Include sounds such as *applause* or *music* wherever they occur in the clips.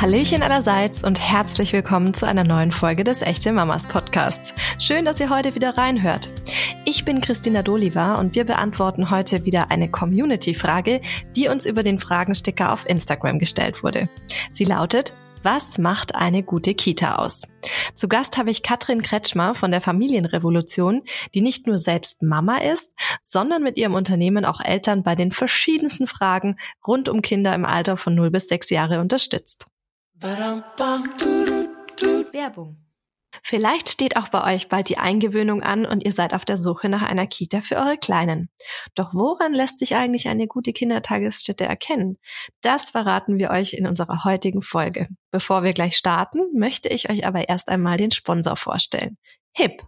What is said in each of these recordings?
Hallöchen allerseits und herzlich willkommen zu einer neuen Folge des Echte Mamas Podcasts. Schön, dass ihr heute wieder reinhört. Ich bin Christina Doliva und wir beantworten heute wieder eine Community-Frage, die uns über den Fragensticker auf Instagram gestellt wurde. Sie lautet, was macht eine gute Kita aus? Zu Gast habe ich Katrin Kretschmer von der Familienrevolution, die nicht nur selbst Mama ist, sondern mit ihrem Unternehmen auch Eltern bei den verschiedensten Fragen rund um Kinder im Alter von 0 bis 6 Jahre unterstützt. Werbung Vielleicht steht auch bei euch bald die Eingewöhnung an und ihr seid auf der Suche nach einer Kita für eure Kleinen. Doch woran lässt sich eigentlich eine gute Kindertagesstätte erkennen? Das verraten wir euch in unserer heutigen Folge. Bevor wir gleich starten, möchte ich euch aber erst einmal den Sponsor vorstellen. HIP.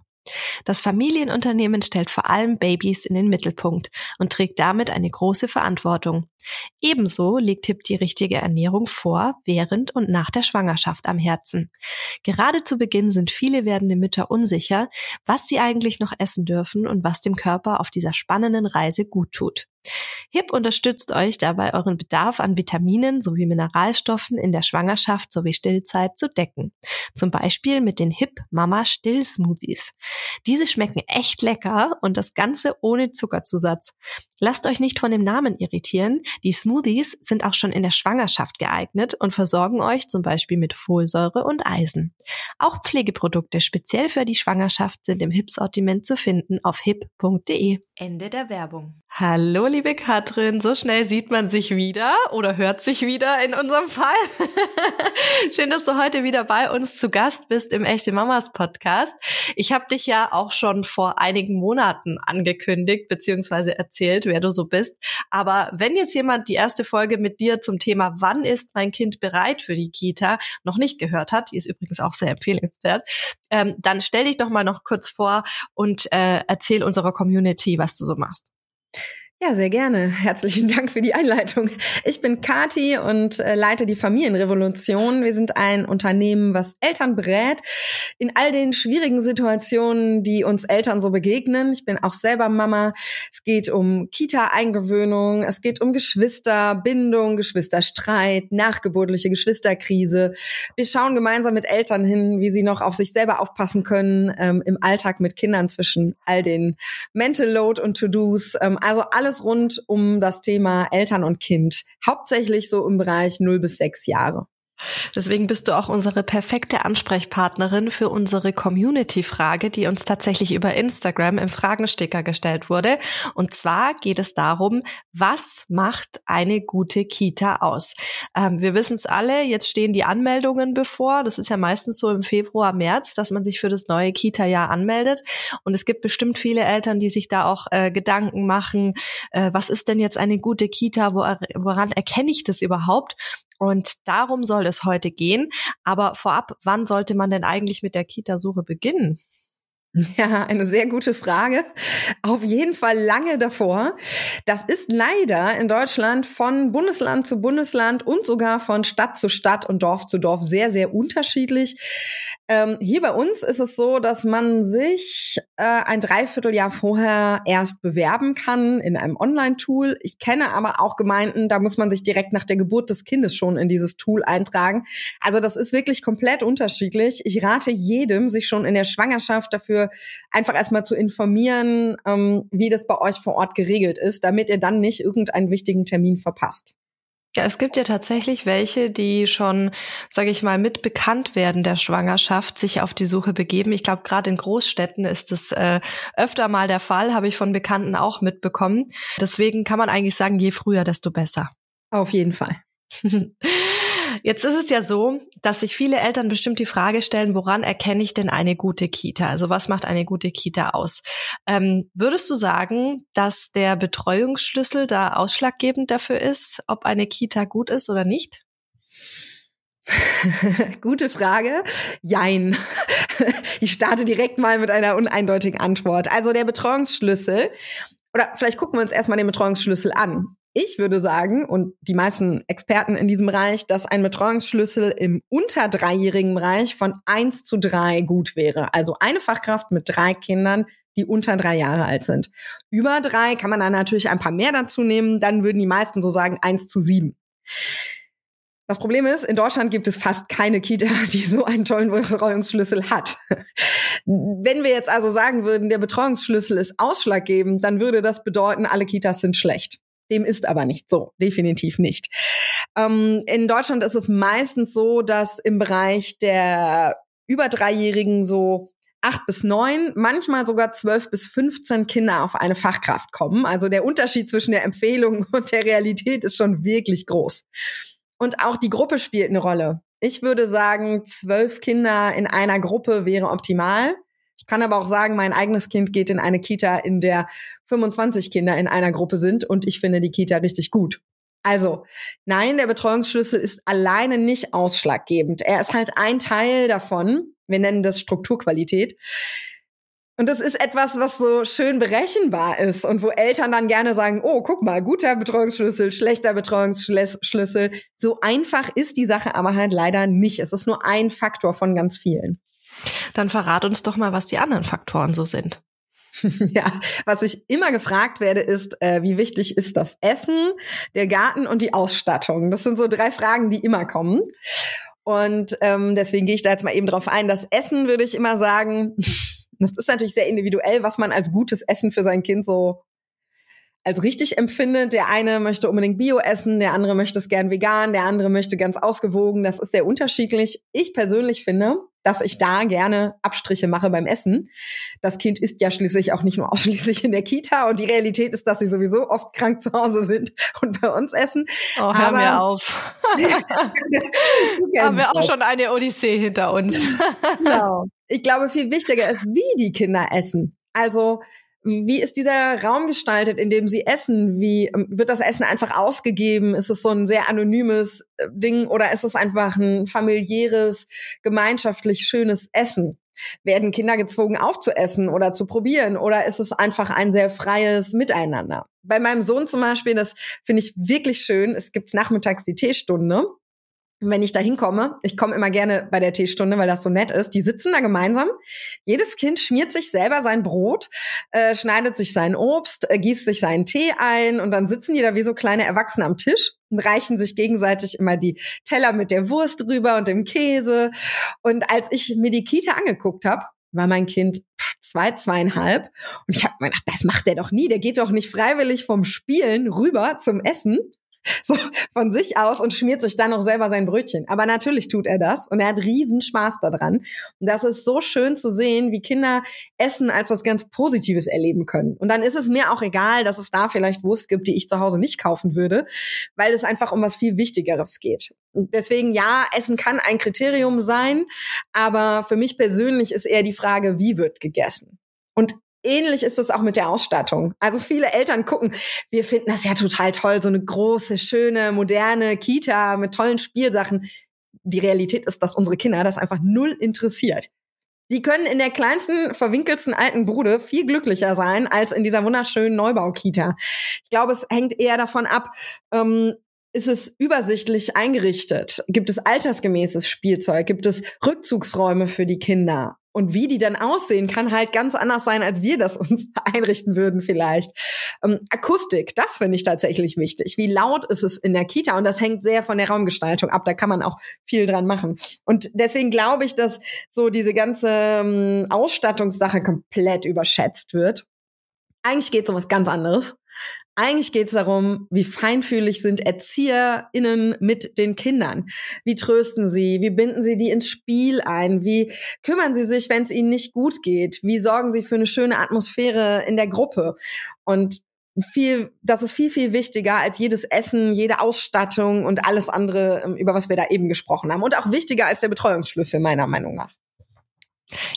Das Familienunternehmen stellt vor allem Babys in den Mittelpunkt und trägt damit eine große Verantwortung. Ebenso legt HIP die richtige Ernährung vor, während und nach der Schwangerschaft am Herzen. Gerade zu Beginn sind viele werdende Mütter unsicher, was sie eigentlich noch essen dürfen und was dem Körper auf dieser spannenden Reise gut tut. HIP unterstützt euch dabei, euren Bedarf an Vitaminen sowie Mineralstoffen in der Schwangerschaft sowie Stillzeit zu decken. Zum Beispiel mit den HIP Mama Still Smoothies. Diese schmecken echt lecker und das Ganze ohne Zuckerzusatz. Lasst euch nicht von dem Namen irritieren. Die Smoothies sind auch schon in der Schwangerschaft geeignet und versorgen euch zum Beispiel mit Folsäure und Eisen. Auch Pflegeprodukte speziell für die Schwangerschaft sind im HIP-Sortiment zu finden auf hip.de. Ende der Werbung. Hallo, liebe Katrin. So schnell sieht man sich wieder oder hört sich wieder in unserem Fall. *laughs* Schön, dass du heute wieder bei uns zu Gast bist im Echte Mamas Podcast. Ich habe dich ja auch schon vor einigen Monaten angekündigt bzw. erzählt, wer du so bist. Aber wenn jetzt jemand die erste Folge mit dir zum Thema Wann ist mein Kind bereit für die Kita noch nicht gehört hat, die ist übrigens auch sehr empfehlenswert, ähm, dann stell dich doch mal noch kurz vor und äh, erzähl unserer Community, was du so machst. Ja, sehr gerne. Herzlichen Dank für die Einleitung. Ich bin Kati und äh, leite die Familienrevolution. Wir sind ein Unternehmen, was Eltern berät in all den schwierigen Situationen, die uns Eltern so begegnen. Ich bin auch selber Mama. Es geht um Kita-Eingewöhnung, es geht um Geschwisterbindung, Geschwisterstreit, nachgeburtliche Geschwisterkrise. Wir schauen gemeinsam mit Eltern hin, wie sie noch auf sich selber aufpassen können ähm, im Alltag mit Kindern zwischen all den Mental Load und To-Dos. Ähm, also alles alles rund um das Thema Eltern und Kind. Hauptsächlich so im Bereich 0 bis 6 Jahre. Deswegen bist du auch unsere perfekte Ansprechpartnerin für unsere Community-Frage, die uns tatsächlich über Instagram im Fragensticker gestellt wurde. Und zwar geht es darum, was macht eine gute Kita aus? Ähm, wir wissen es alle, jetzt stehen die Anmeldungen bevor. Das ist ja meistens so im Februar, März, dass man sich für das neue Kita-Jahr anmeldet. Und es gibt bestimmt viele Eltern, die sich da auch äh, Gedanken machen, äh, was ist denn jetzt eine gute Kita? Wo, woran erkenne ich das überhaupt? Und darum soll es heute gehen. Aber vorab, wann sollte man denn eigentlich mit der Kita-Suche beginnen? Ja, eine sehr gute Frage. Auf jeden Fall lange davor. Das ist leider in Deutschland von Bundesland zu Bundesland und sogar von Stadt zu Stadt und Dorf zu Dorf sehr, sehr unterschiedlich. Ähm, hier bei uns ist es so, dass man sich äh, ein Dreivierteljahr vorher erst bewerben kann in einem Online-Tool. Ich kenne aber auch Gemeinden, da muss man sich direkt nach der Geburt des Kindes schon in dieses Tool eintragen. Also das ist wirklich komplett unterschiedlich. Ich rate jedem, sich schon in der Schwangerschaft dafür einfach erstmal zu informieren, ähm, wie das bei euch vor Ort geregelt ist, damit ihr dann nicht irgendeinen wichtigen Termin verpasst. Ja, es gibt ja tatsächlich welche, die schon, sage ich mal, mit bekannt werden der Schwangerschaft sich auf die Suche begeben. Ich glaube, gerade in Großstädten ist das äh, öfter mal der Fall, habe ich von Bekannten auch mitbekommen. Deswegen kann man eigentlich sagen, je früher, desto besser. Auf jeden Fall. *laughs* Jetzt ist es ja so, dass sich viele Eltern bestimmt die Frage stellen, woran erkenne ich denn eine gute Kita? Also was macht eine gute Kita aus? Ähm, würdest du sagen, dass der Betreuungsschlüssel da ausschlaggebend dafür ist, ob eine Kita gut ist oder nicht? *laughs* Gute Frage. Jein. *laughs* Ich starte direkt mal mit einer uneindeutigen Antwort. Also der Betreuungsschlüssel, oder vielleicht gucken wir uns erstmal den Betreuungsschlüssel an. Ich würde sagen, und die meisten Experten in diesem Bereich, dass ein Betreuungsschlüssel im unter dreijährigen Bereich von eins zu drei gut wäre. Also eine Fachkraft mit drei Kindern, die unter drei Jahre alt sind. Über drei kann man dann natürlich ein paar mehr dazu nehmen. Dann würden die meisten so sagen eins zu sieben. Das Problem ist, in Deutschland gibt es fast keine Kita, die so einen tollen Betreuungsschlüssel hat. Wenn wir jetzt also sagen würden, der Betreuungsschlüssel ist ausschlaggebend, dann würde das bedeuten, alle Kitas sind schlecht. Dem ist aber nicht so, definitiv nicht. Ähm, in Deutschland ist es meistens so, dass im Bereich der über Dreijährigen so acht bis neun, manchmal sogar zwölf bis 15 Kinder auf eine Fachkraft kommen. Also der Unterschied zwischen der Empfehlung *laughs* und der Realität ist schon wirklich groß. Und auch die Gruppe spielt eine Rolle. Ich würde sagen, zwölf Kinder in einer Gruppe wäre optimal. Ich kann aber auch sagen, mein eigenes Kind geht in eine Kita, in der 25 Kinder in einer Gruppe sind und ich finde die Kita richtig gut. Also, nein, der Betreuungsschlüssel ist alleine nicht ausschlaggebend. Er ist halt ein Teil davon. Wir nennen das Strukturqualität. Und das ist etwas, was so schön berechenbar ist und wo Eltern dann gerne sagen, oh, guck mal, guter Betreuungsschlüssel, schlechter Betreuungsschlüssel. So einfach ist die Sache aber halt leider nicht. Es ist nur ein Faktor von ganz vielen. Dann verrat uns doch mal, was die anderen Faktoren so sind. *laughs* Ja, was ich immer gefragt werde, ist, äh, wie wichtig ist das Essen, der Garten und die Ausstattung? Das sind so drei Fragen, die immer kommen. Und ähm, deswegen gehe ich da jetzt mal eben drauf ein. Das Essen würde ich immer sagen, *laughs* das ist natürlich sehr individuell, was man als gutes Essen für sein Kind so als richtig empfindet. Der eine möchte unbedingt Bio essen, der andere möchte es gern vegan, der andere möchte ganz ausgewogen. Das ist sehr unterschiedlich. Ich persönlich finde, dass ich da gerne Abstriche mache beim Essen. Das Kind isst ja schließlich auch nicht nur *laughs* ausschließlich in der Kita und die Realität ist, dass sie sowieso oft krank zu Hause sind *laughs* und bei uns essen. Oh, hör Aber, mir auf. *laughs* Haben wir auch schon eine Odyssee hinter uns. genau. Ich glaube, viel wichtiger ist, wie die Kinder essen. Also wie ist dieser Raum gestaltet, in dem Sie essen? Wie ähm, wird das Essen einfach ausgegeben? Ist es so ein sehr anonymes äh, Ding oder ist es einfach ein familiäres, gemeinschaftlich schönes Essen? Werden Kinder gezwungen aufzuessen oder zu probieren oder ist es einfach ein sehr freies Miteinander? Bei meinem Sohn zum Beispiel, das finde ich wirklich schön. Es gibt nachmittags die Teestunde wenn ich da hinkomme, ich komme immer gerne bei der Teestunde, weil das so nett ist, die sitzen da gemeinsam. Jedes Kind schmiert sich selber sein Brot, äh, schneidet sich sein Obst, äh, gießt sich seinen Tee ein und dann sitzen die da wie so kleine Erwachsene am Tisch und reichen sich gegenseitig immer die Teller mit der Wurst drüber und dem Käse. Und als ich mir die Kita angeguckt habe, war mein Kind zwei, zweieinhalb. Und ich habe mir gedacht, das macht der doch nie. Der geht doch nicht freiwillig vom Spielen rüber zum Essen *laughs* so von sich aus und schmiert sich dann noch selber sein Brötchen. Aber natürlich tut er das und er hat riesen Spaß daran. Und das ist so schön zu sehen, wie Kinder Essen als was ganz Positives erleben können. Und dann ist es mir auch egal, dass es da vielleicht Wurst gibt, die ich zu Hause nicht kaufen würde, weil es einfach um was viel Wichtigeres geht. Deswegen ja, Essen kann ein Kriterium sein, aber für mich persönlich ist eher die Frage, wie wird gegessen? Und Ähnlich ist es auch mit der Ausstattung. Also viele Eltern gucken, wir finden das ja total toll, so eine große, schöne, moderne Kita mit tollen Spielsachen. Die Realität ist, dass unsere Kinder das einfach null interessiert. Die können in der kleinsten, verwinkelsten alten Bude viel glücklicher sein als in dieser wunderschönen Neubaukita. Ich glaube, es hängt eher davon ab, ähm, ist es übersichtlich eingerichtet? Gibt es altersgemäßes Spielzeug? Gibt es Rückzugsräume für die Kinder? Und wie die dann aussehen, kann halt ganz anders sein, als wir das *laughs* uns einrichten würden vielleicht. Ähm, Akustik, das finde ich tatsächlich wichtig. Wie laut ist es in der Kita? Und das hängt sehr von der Raumgestaltung ab. Da kann man auch viel dran machen. Und deswegen glaube ich, dass so diese ganze ähm, Ausstattungssache komplett überschätzt wird. Eigentlich geht es um was ganz anderes. Eigentlich geht es darum, wie feinfühlig sind ErzieherInnen mit den Kindern? Wie trösten sie? Wie binden sie die ins Spiel ein? Wie kümmern sie sich, wenn es ihnen nicht gut geht? Wie sorgen sie für eine schöne Atmosphäre in der Gruppe? Und viel, das ist viel, viel wichtiger als jedes Essen, jede Ausstattung und alles andere, ähm, über was wir da eben gesprochen haben. Und auch wichtiger als der Betreuungsschlüssel, meiner Meinung nach.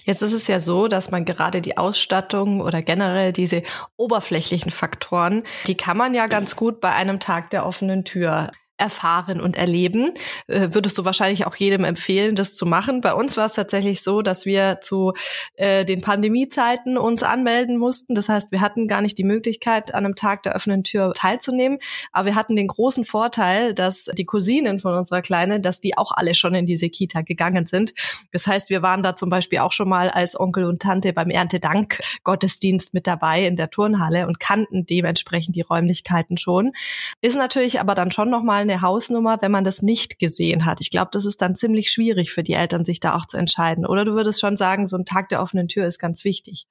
Jetzt ist es ja so, dass man gerade die Ausstattung oder generell diese oberflächlichen Faktoren, die kann man ja ganz gut bei einem Tag der offenen Tür erfahren und erleben. Äh, würdest du wahrscheinlich auch jedem empfehlen, das zu machen. Bei uns war es tatsächlich so, dass wir zu äh, den Pandemiezeiten uns anmelden mussten. Das heißt, wir hatten gar nicht die Möglichkeit, an einem Tag der offenen Tür teilzunehmen. Aber wir hatten den großen Vorteil, dass die Cousinen von unserer Kleinen, dass die auch alle schon in diese Kita gegangen sind. Das heißt, wir waren da zum Beispiel auch schon mal als Onkel und Tante beim Erntedank-Gottesdienst mit dabei in der Turnhalle und kannten dementsprechend die Räumlichkeiten schon. Ist natürlich aber dann schon nochmal eine Hausnummer, wenn man das nicht gesehen hat. Ich glaube, das ist dann ziemlich schwierig für die Eltern, sich da auch zu entscheiden. Oder du würdest schon sagen, so ein Tag der offenen Tür ist ganz wichtig.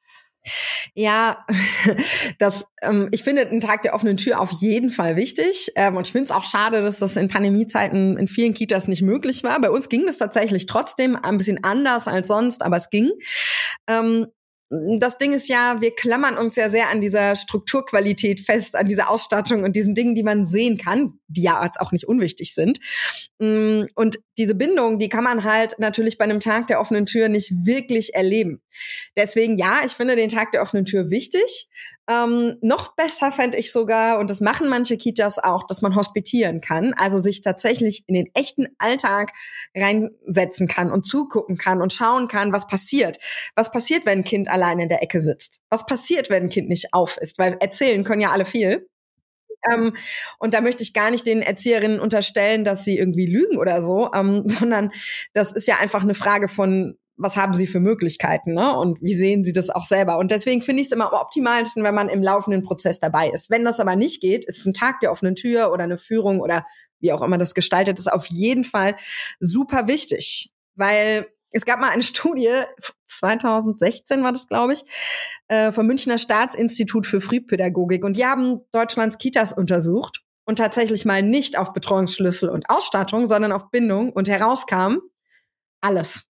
Ja, *laughs* das, ähm, ich finde einen Tag der offenen Tür auf jeden Fall wichtig. Ähm, und ich finde es auch schade, dass das in Pandemiezeiten in vielen Kitas nicht möglich war. Bei uns ging es tatsächlich trotzdem ein bisschen anders als sonst, aber es ging. Ähm, das Ding ist ja, wir klammern uns ja sehr an dieser Strukturqualität fest, an dieser Ausstattung und diesen Dingen, die man sehen kann, die ja jetzt auch nicht unwichtig sind. Mm, und diese Bindung, die kann man halt natürlich bei einem Tag der offenen Tür nicht wirklich erleben. Deswegen ja, ich finde den Tag der offenen Tür wichtig. Ähm, noch besser fände ich sogar, und das machen manche Kitas auch, dass man hospitieren kann, also sich tatsächlich in den echten Alltag reinsetzen kann und zugucken kann und schauen kann, was passiert. Was passiert, wenn ein Kind allein in der Ecke sitzt? Was passiert, wenn ein Kind nicht auf ist? Weil erzählen können ja alle viel. Ähm, und da möchte ich gar nicht den Erzieherinnen unterstellen, dass sie irgendwie lügen oder so, ähm, *laughs* sondern das ist ja einfach eine Frage von was haben sie für Möglichkeiten, ne? Und wie sehen sie das auch selber? Und deswegen finde ich es immer am optimalsten, wenn man im laufenden Prozess dabei ist. Wenn das aber nicht geht, ist ein Tag der offenen Tür oder eine Führung oder wie auch immer das gestaltet ist, auf jeden Fall super wichtig. Weil es gab mal eine *laughs* Studie, 2016 war das, glaube ich, äh, vom Münchner Staatsinstitut für Frühpädagogik. Und die haben Deutschlands Kitas untersucht und tatsächlich mal nicht auf Betreuungsschlüssel und Ausstattung, sondern auf Bindung. Und herauskam alles.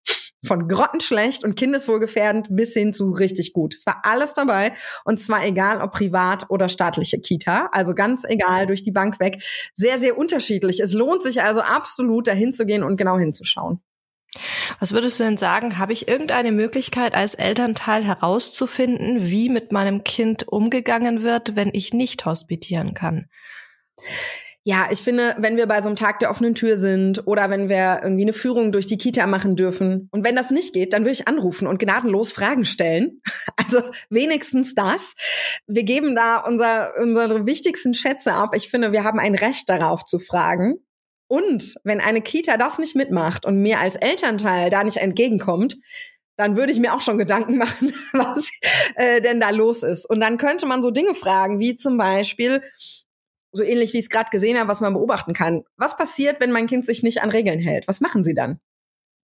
Von grottenschlecht und kindeswohlgefährdend bis hin zu richtig gut. Es war alles dabei und zwar egal, ob privat oder staatliche Kita. Also ganz egal, durch die Bank weg. Sehr, sehr unterschiedlich. Es lohnt sich also absolut, dahin zu gehen und genau hinzuschauen. Was würdest du denn sagen? Habe ich irgendeine Möglichkeit als Elternteil herauszufinden, wie mit meinem Kind umgegangen wird, wenn ich nicht hospitieren kann? Ja, ich finde, wenn wir bei so einem Tag der offenen Tür sind oder wenn wir irgendwie eine Führung durch die Kita machen dürfen und wenn das nicht geht, dann würde ich anrufen und gnadenlos Fragen stellen. *laughs* Also wenigstens das. Wir geben da unser, unsere wichtigsten Schätze ab. Ich finde, wir haben ein Recht darauf zu fragen. Und wenn eine Kita das nicht mitmacht und mir als Elternteil da nicht entgegenkommt, dann würde ich mir auch schon Gedanken *laughs* machen, was äh, denn da los ist. Und dann könnte man so Dinge fragen, wie zum Beispiel, so ähnlich wie ich es gerade gesehen habe, was man beobachten kann. Was passiert, wenn mein Kind sich nicht an Regeln hält? Was machen Sie dann?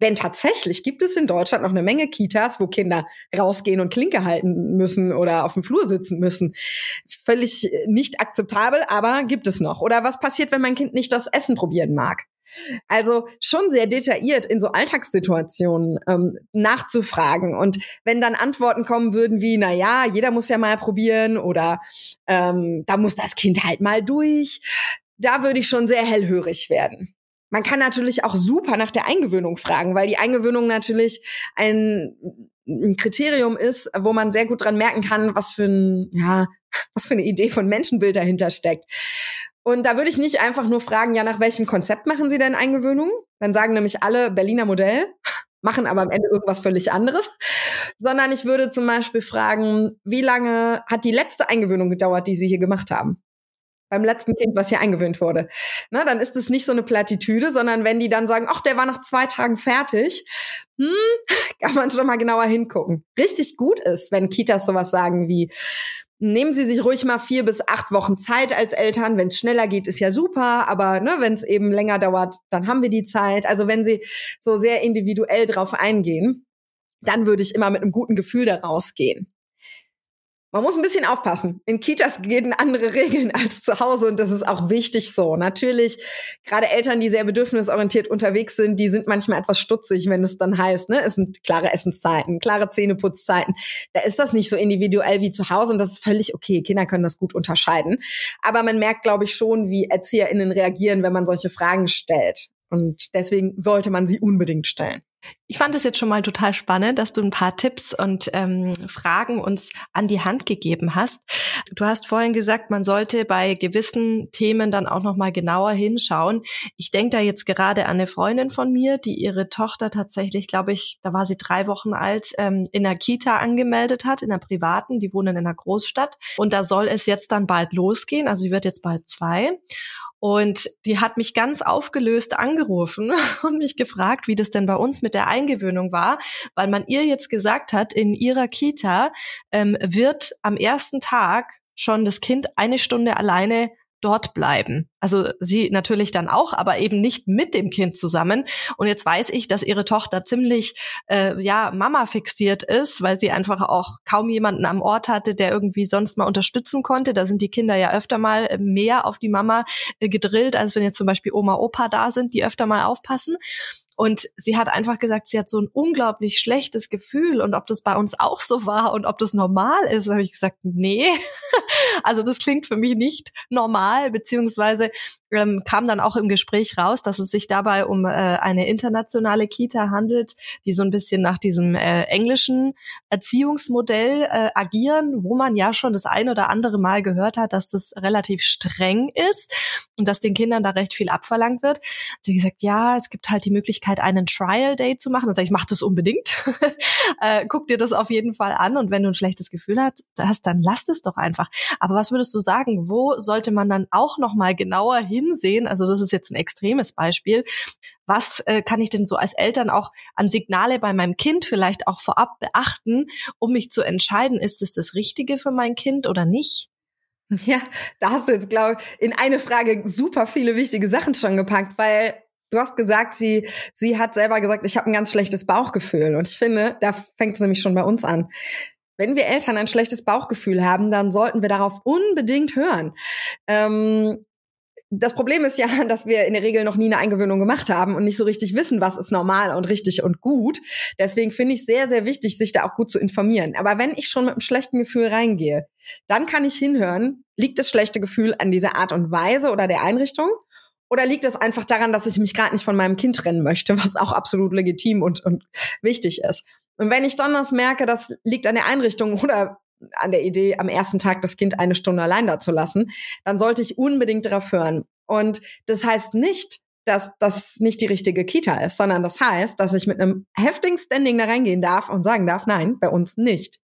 Denn tatsächlich gibt es in Deutschland noch eine Menge Kitas, wo Kinder rausgehen und Klinke halten müssen oder auf dem Flur sitzen müssen. Völlig nicht akzeptabel, aber gibt es noch. Oder was passiert, wenn mein Kind nicht das Essen probieren mag? Also schon sehr detailliert in so Alltagssituationen ähm, nachzufragen. Und wenn dann Antworten kommen würden wie, na ja, jeder muss ja mal probieren oder ähm, da muss das Kind halt mal durch, da würde ich schon sehr hellhörig werden. Man kann natürlich auch super nach der Eingewöhnung fragen, weil die Eingewöhnung natürlich ein, ein Kriterium ist, wo man sehr gut dran merken kann, was für ein, ja, was für eine Idee von Menschenbild dahinter steckt. Und da würde ich nicht einfach nur fragen, ja, nach welchem Konzept machen Sie denn Eingewöhnung? Dann sagen nämlich alle Berliner Modell, machen aber am Ende irgendwas völlig anderes. Sondern ich würde zum Beispiel fragen, wie lange hat die letzte Eingewöhnung gedauert, die Sie hier gemacht haben? Beim letzten Kind, was hier eingewöhnt wurde. Na, dann ist es nicht so eine Plattitüde, sondern wenn die dann sagen, ach, der war nach zwei Tagen fertig, hm, *laughs* kann man schon mal genauer hingucken. Richtig gut ist, wenn Kitas sowas sagen wie, nehmen Sie sich ruhig mal vier bis acht Wochen Zeit als Eltern. Wenn es schneller geht, ist ja super, aber ne, wenn es eben länger dauert, dann haben wir die Zeit. Also wenn Sie so sehr individuell drauf eingehen, dann würde ich immer mit einem guten Gefühl da rausgehen. Man muss ein bisschen aufpassen. In Kitas gelten andere *laughs* Regeln als zu Hause und das ist auch wichtig so. Natürlich, gerade Eltern, die sehr bedürfnisorientiert unterwegs sind, die sind manchmal etwas stutzig, wenn es dann heißt, ne, es sind klare Essenszeiten, klare Zähneputzzeiten. Da ist das nicht so individuell wie zu Hause und das ist völlig okay. Kinder können das gut unterscheiden. Aber man merkt, glaube ich, schon, wie ErzieherInnen reagieren, wenn man solche Fragen stellt. Und deswegen sollte man sie unbedingt stellen. Ich fand es jetzt schon mal total spannend, dass du ein paar Tipps und ähm, Fragen uns an die Hand gegeben hast. Du hast vorhin gesagt, man sollte bei gewissen Themen dann auch noch mal genauer hinschauen. Ich denke da jetzt gerade an eine Freundin von mir, die ihre Tochter tatsächlich, glaube ich, da war sie drei Wochen alt, ähm, in der Kita angemeldet hat, in der privaten. Die wohnen in einer Großstadt und da soll es jetzt dann bald losgehen. Also sie wird jetzt bald zwei. Und die hat mich ganz aufgelöst angerufen *laughs* und mich gefragt, wie das denn bei uns mit der Eingewöhnung war, weil man ihr jetzt gesagt hat, in ihrer Kita ähm, wird am ersten Tag schon das Kind eine Stunde alleine dort bleiben. Also sie natürlich dann auch, aber eben nicht mit dem Kind zusammen. Und jetzt weiß ich, dass ihre Tochter ziemlich äh, ja Mama fixiert ist, weil sie einfach auch kaum jemanden am Ort hatte, der irgendwie sonst mal unterstützen konnte. Da sind die Kinder ja öfter mal mehr auf die Mama äh, gedrillt, als wenn jetzt zum Beispiel Oma, Opa da sind, die öfter mal aufpassen. Und sie hat einfach gesagt, sie hat so ein unglaublich schlechtes Gefühl und ob das bei uns auch so war und ob das normal ist, habe ich gesagt, nee. *laughs* Also das klingt für mich nicht normal, beziehungsweise ähm, kam dann auch im Gespräch raus, dass es sich dabei um äh, eine internationale Kita handelt, die so ein bisschen nach diesem äh, englischen Erziehungsmodell äh, agieren, wo man ja schon das ein oder andere Mal gehört hat, dass das relativ streng ist und dass den Kindern da recht viel abverlangt wird. Sie gesagt, ja, es gibt halt die Möglichkeit, einen Trial Day zu machen. Dann sage ich, mach das unbedingt. *laughs* äh, guck dir das auf jeden Fall an und wenn du ein schlechtes Gefühl hast, dann lass es doch einfach. Aber was würdest du sagen, wo sollte man dann auch noch mal genauer hinsehen? Also das ist jetzt ein extremes Beispiel. Was äh, kann ich denn so als Eltern auch an Signale bei meinem Kind vielleicht auch vorab beachten, um mich zu entscheiden, ist es das Richtige für mein Kind oder nicht? Ja, da hast du jetzt, glaube ich, in eine Frage super viele wichtige Sachen schon gepackt, weil du hast gesagt, sie, sie hat selber gesagt, ich habe ein ganz schlechtes Bauchgefühl. Und ich finde, da fängt es nämlich schon bei uns an. Wenn wir Eltern ein schlechtes Bauchgefühl haben, dann sollten wir darauf unbedingt hören. Ähm, das Problem ist ja, *laughs* dass wir in der Regel noch nie eine Eingewöhnung gemacht haben und nicht so richtig wissen, was ist normal und richtig und gut. Deswegen finde ich sehr, sehr wichtig, sich da auch gut zu informieren. Aber wenn ich schon mit einem schlechten Gefühl reingehe, dann kann ich hinhören, liegt das schlechte Gefühl an dieser Art und Weise oder der Einrichtung? Oder liegt es einfach daran, dass ich mich gerade nicht von meinem Kind trennen möchte, was auch absolut legitim und, und wichtig ist? Und wenn ich dann das merke, das liegt an der Einrichtung oder an der Idee, am ersten Tag das Kind eine Stunde allein da zu lassen, dann sollte ich unbedingt darauf hören. Und das heißt nicht, dass das nicht die richtige Kita ist, sondern das heißt, dass ich mit einem heftigen Standing da reingehen darf und sagen darf, nein, bei uns nicht.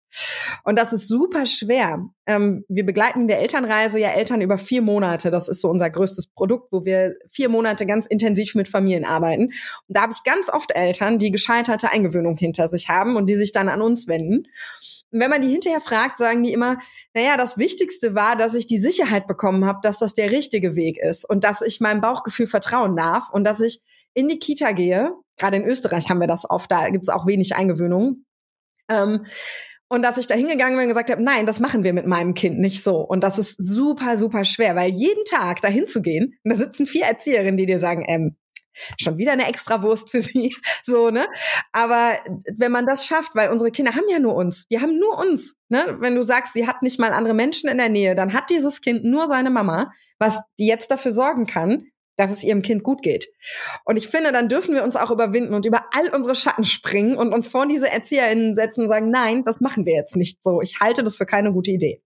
Und das ist super schwer. Ähm, wir begleiten in der Elternreise ja Eltern über vier Monate. Das ist so unser größtes Produkt, wo wir vier Monate ganz intensiv mit Familien arbeiten. Und da habe ich ganz oft Eltern, die gescheiterte Eingewöhnung hinter sich haben und die sich dann an uns wenden. Und wenn man die hinterher fragt, sagen die immer, naja, das Wichtigste war, dass ich die Sicherheit bekommen habe, dass das der richtige Weg ist und dass ich meinem Bauchgefühl vertrauen darf und dass ich in die Kita gehe. Gerade in Österreich haben wir das oft, da gibt es auch wenig Eingewöhnungen. Ähm, und dass ich da hingegangen bin und gesagt habe, nein, das machen wir mit meinem Kind nicht so. Und das ist super, super schwer, weil jeden Tag dahin zu gehen, und da sitzen vier Erzieherinnen, die dir sagen, ähm, schon wieder eine Extrawurst für sie, *laughs* so, ne? Aber wenn man das schafft, weil unsere Kinder haben ja nur uns, die haben nur uns, ne? Wenn du sagst, sie hat nicht mal andere Menschen in der Nähe, dann hat dieses Kind nur seine Mama, was die jetzt dafür sorgen kann, dass es ihrem Kind gut geht. Und ich finde, dann dürfen wir uns auch überwinden und über all unsere Schatten springen und uns vor diese ErzieherInnen setzen und sagen, nein, das machen wir jetzt nicht so. Ich halte das für keine gute Idee.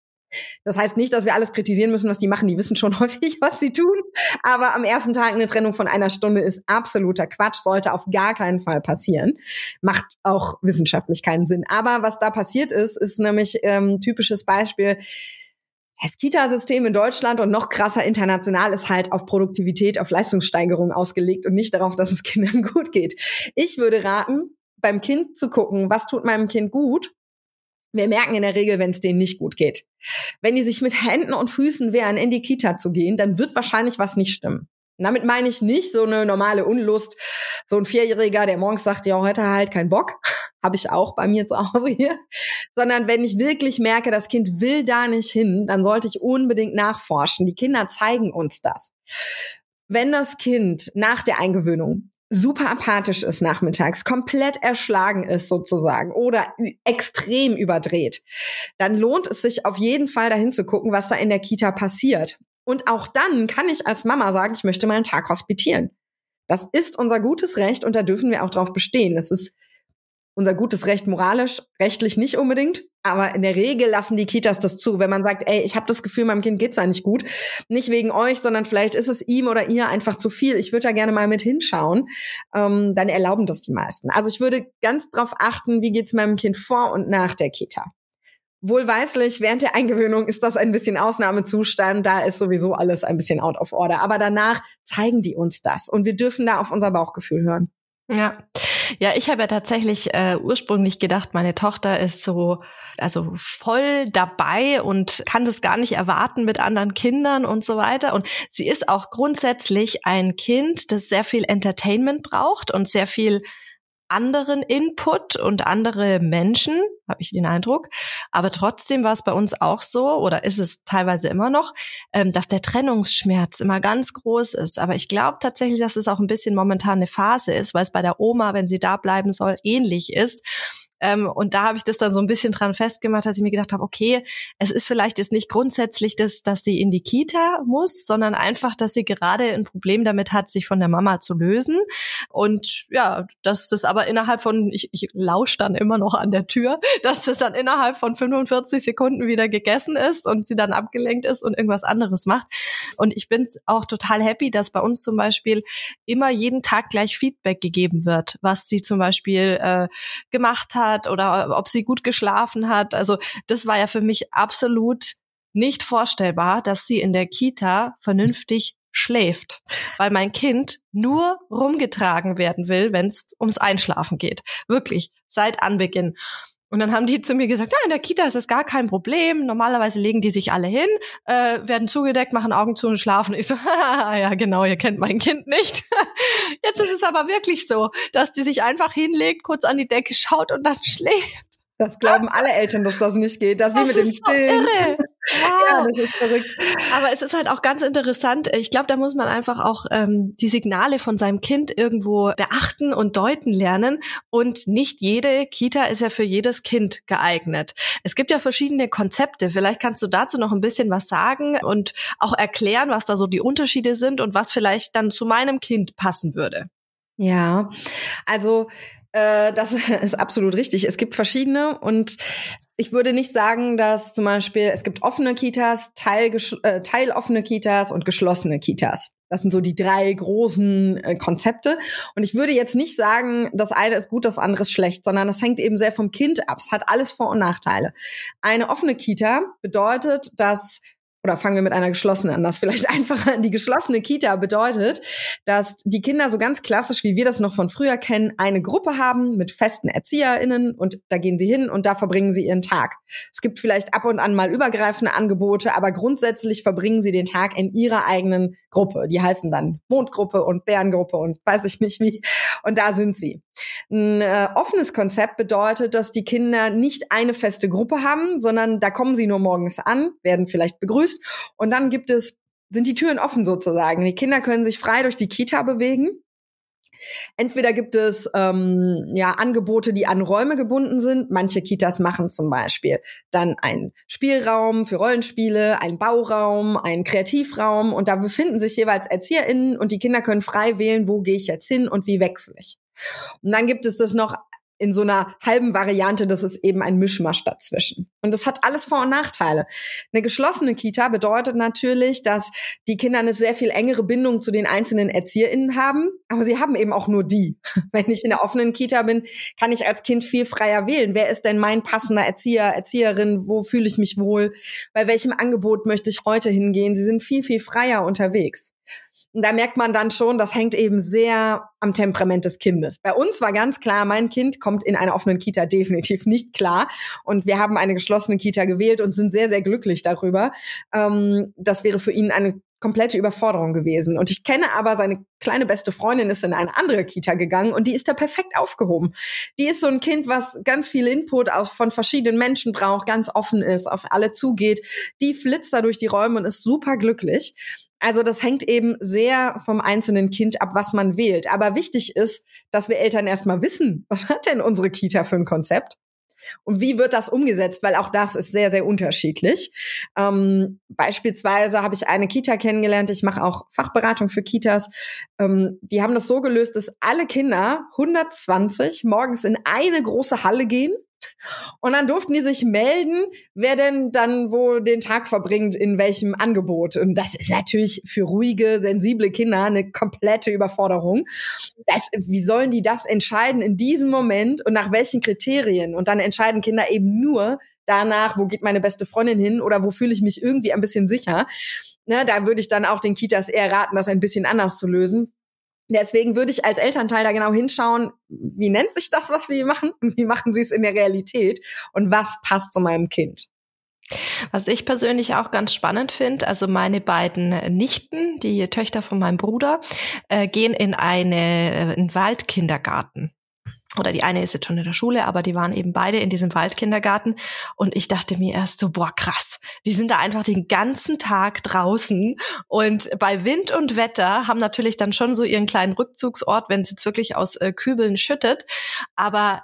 Das heißt nicht, dass wir alles kritisieren müssen, was die machen. Die wissen schon *laughs* häufig, was sie tun. Aber am ersten Tag eine Trennung von einer Stunde ist absoluter Quatsch, sollte auf gar keinen Fall passieren. Macht auch wissenschaftlich keinen Sinn. Aber was da passiert ist, ist nämlich ähm, typisches Beispiel das Kita-System in Deutschland und noch krasser international ist halt auf Produktivität, auf Leistungssteigerung ausgelegt und nicht darauf, dass es Kindern *laughs* gut geht. Ich würde raten, beim Kind zu gucken, was tut meinem Kind gut. Wir merken in der Regel, wenn es denen nicht gut geht. Wenn die sich mit Händen und Füßen wehren, in die Kita zu gehen, dann wird wahrscheinlich was nicht stimmen. damit meine ich nicht so eine normale Unlust, so ein Vierjähriger, der morgens sagt, ja, heute halt keinen Bock, habe ich auch bei mir zu Hause hier, sondern wenn ich wirklich merke, das Kind will da nicht hin, dann sollte ich unbedingt nachforschen. Die Kinder zeigen uns das. Wenn das Kind nach der Eingewöhnung super apathisch ist nachmittags, komplett erschlagen ist sozusagen oder extrem überdreht, dann lohnt es sich auf jeden Fall dahin zu gucken, was da in der Kita passiert. Und auch dann kann ich als Mama sagen, ich möchte mal einen Tag hospitieren. Das ist unser gutes Recht und da dürfen wir auch drauf bestehen. Es ist unser gutes Recht moralisch, rechtlich nicht unbedingt, aber in der Regel lassen die Kitas das zu. Wenn man sagt, ey, ich habe das Gefühl, meinem Kind geht's da nicht gut, nicht wegen euch, sondern vielleicht ist es ihm oder ihr einfach zu viel. Ich würde da gerne mal mit hinschauen. Ähm, dann erlauben das die meisten. Also ich würde ganz drauf achten, wie geht's meinem Kind vor und nach der Kita. Wohlweislich, während der Eingewöhnung ist das ein bisschen Ausnahmezustand, da ist sowieso alles ein bisschen out of order. Aber danach zeigen die uns das und wir dürfen da auf unser Bauchgefühl hören. Ja, Ja, ich habe ja tatsächlich äh, ursprünglich gedacht, meine Tochter ist so also voll dabei und kann das gar nicht erwarten mit anderen Kindern und so weiter. Und sie ist auch grundsätzlich ein Kind, das sehr viel Entertainment braucht und sehr viel anderen Input und andere Menschen, habe ich den Eindruck. Aber trotzdem war es bei uns auch so, oder ist es teilweise immer noch, ähm, dass der Trennungsschmerz immer ganz groß ist. Aber ich glaube tatsächlich, dass es auch ein bisschen momentan eine Phase ist, weil es bei der Oma, wenn sie da bleiben soll, ähnlich ist. Ähm, und da habe ich das dann so ein bisschen dran festgemacht, dass ich mir gedacht habe, okay, es ist vielleicht jetzt nicht grundsätzlich das, dass sie in die Kita muss, sondern einfach, dass sie gerade ein Problem damit hat, sich von der Mama zu lösen. Und ja, dass das aber innerhalb von, ich, ich lausche dann immer noch an der Tür, *laughs* dass das dann innerhalb von 45 Sekunden wieder gegessen ist und sie dann abgelenkt ist und irgendwas anderes macht. Und ich bin auch total happy, dass bei uns zum Beispiel immer jeden Tag gleich Feedback gegeben wird, was sie zum Beispiel äh, gemacht hat hat oder ob sie gut geschlafen hat. Also das war ja für mich absolut nicht vorstellbar, dass sie in der Kita vernünftig schläft, weil mein Kind nur rumgetragen werden will, wenn es ums Einschlafen geht. Wirklich, seit Anbeginn. Und dann haben die zu mir gesagt, ja, in der Kita ist das gar kein Problem. Normalerweise legen die sich alle hin, äh, werden zugedeckt, machen Augen zu und schlafen. Ich so, *laughs* ja, genau, ihr kennt mein Kind nicht. *laughs* Jetzt ist es aber wirklich so, dass die sich einfach hinlegt, kurz an die Decke schaut und dann *laughs* schläft. Das glauben alle Eltern, dass das nicht geht. Das, das wie mit dem Stillen. So Wow. Ja, das ist verrückt. Aber es ist halt auch ganz interessant. Ich glaube, da muss man einfach auch ähm, die Signale von seinem Kind irgendwo beachten und deuten lernen. Und nicht jede Kita ist ja für jedes Kind geeignet. Es gibt ja verschiedene Konzepte. Vielleicht kannst du dazu noch ein bisschen was sagen und auch erklären, was da so die Unterschiede sind und was vielleicht dann zu meinem Kind passen würde. Ja, also äh, das *laughs* ist absolut richtig. Es gibt verschiedene und ich würde nicht sagen, dass zum Beispiel es gibt offene Kitas, teil, äh, teiloffene Kitas und geschlossene Kitas. Das sind so die drei großen äh, Konzepte. Und ich würde jetzt nicht sagen, das eine ist gut, das andere ist schlecht, sondern das hängt eben sehr vom Kind ab. Es hat alles Vor- und Nachteile. Eine offene Kita bedeutet, dass oder fangen wir mit einer geschlossenen an, das vielleicht *laughs* einfacher. Die geschlossene Kita bedeutet, dass die Kinder so ganz klassisch, wie wir das noch von früher kennen, eine Gruppe haben mit festen ErzieherInnen und da gehen sie hin und da verbringen sie ihren Tag. Es gibt vielleicht ab und an mal übergreifende Angebote, aber grundsätzlich verbringen sie den Tag in ihrer eigenen Gruppe. Die heißen dann Mondgruppe und Bärengruppe und weiß ich nicht wie. Und da sind sie. Ein äh, offenes Konzept bedeutet, dass die Kinder nicht eine feste Gruppe haben, sondern da kommen sie nur morgens an, werden vielleicht begrüßt und dann gibt es, sind die Türen offen sozusagen. Die Kinder können sich frei durch die Kita bewegen. Entweder gibt es ähm, ja Angebote, die an Räume gebunden sind. Manche Kitas machen zum Beispiel dann einen Spielraum für Rollenspiele, einen Bauraum, einen Kreativraum und da befinden sich jeweils ErzieherInnen und die Kinder können frei wählen, wo gehe ich jetzt hin und wie wechsle ich. Und dann gibt es das noch in so einer halben Variante, das ist eben ein Mischmasch dazwischen. Und das hat alles Vor- und Nachteile. Eine geschlossene Kita bedeutet natürlich, dass die Kinder eine sehr viel engere Bindung zu den einzelnen ErzieherInnen haben, aber sie haben eben auch nur die. *laughs* Wenn ich in der offenen Kita bin, kann ich als Kind viel freier wählen. Wer ist denn mein passender Erzieher, Erzieherin? Wo fühle ich mich wohl? Bei welchem Angebot möchte ich heute hingehen? Sie sind viel, viel freier unterwegs. Und da merkt man dann schon, das hängt eben sehr am Temperament des Kindes. Bei uns war ganz klar, mein Kind kommt in einer offenen Kita definitiv nicht klar. Und wir haben eine geschlossene Kita gewählt und sind sehr, sehr glücklich darüber. Ähm, das wäre für ihn eine komplette Überforderung gewesen. Und ich kenne aber seine kleine beste Freundin ist in eine andere Kita gegangen und die ist da perfekt aufgehoben. Die ist so ein Kind, was ganz viel Input aus, von verschiedenen Menschen braucht, ganz offen ist, auf alle zugeht. Die flitzt da durch die Räume und ist super glücklich. Also das hängt eben sehr vom einzelnen Kind ab, was man wählt. Aber wichtig ist, dass wir Eltern erstmal wissen, *laughs* was hat denn unsere Kita für ein Konzept? Und wie wird das umgesetzt? Weil auch das ist sehr, sehr unterschiedlich. Ähm, beispielsweise habe ich eine Kita kennengelernt. Ich mache auch Fachberatung für Kitas. Ähm, die haben das so gelöst, dass alle Kinder 120 morgens in eine große Halle gehen und dann durften die sich melden, wer denn dann wo den Tag verbringt, in welchem Angebot. Und das ist natürlich für ruhige, sensible Kinder eine komplette Überforderung. Das, wie sollen die das entscheiden in diesem Moment und nach welchen Kriterien? Und dann entscheiden Kinder eben nur danach, wo geht meine beste Freundin hin oder wo fühle ich mich irgendwie ein bisschen sicher. Ne, da würde ich dann auch den Kitas eher raten, das ein bisschen anders zu lösen Deswegen würde ich als Elternteil da genau hinschauen, wie nennt sich das, was wir machen? *laughs* Wie machen sie es in der Realität? Und was passt zu meinem Kind. Was ich persönlich auch ganz spannend finde, also meine beiden Nichten, die Töchter von meinem Bruder, äh, gehen in eine, äh, einen Waldkindergarten oder die eine ist jetzt schon in der Schule, aber die waren eben beide in diesem Waldkindergarten. Und ich dachte mir erst so, boah, krass, die sind da einfach den ganzen Tag draußen. Und bei Wind und Wetter haben natürlich dann schon so ihren kleinen Rückzugsort, wenn es jetzt wirklich aus äh, Kübeln schüttet, aber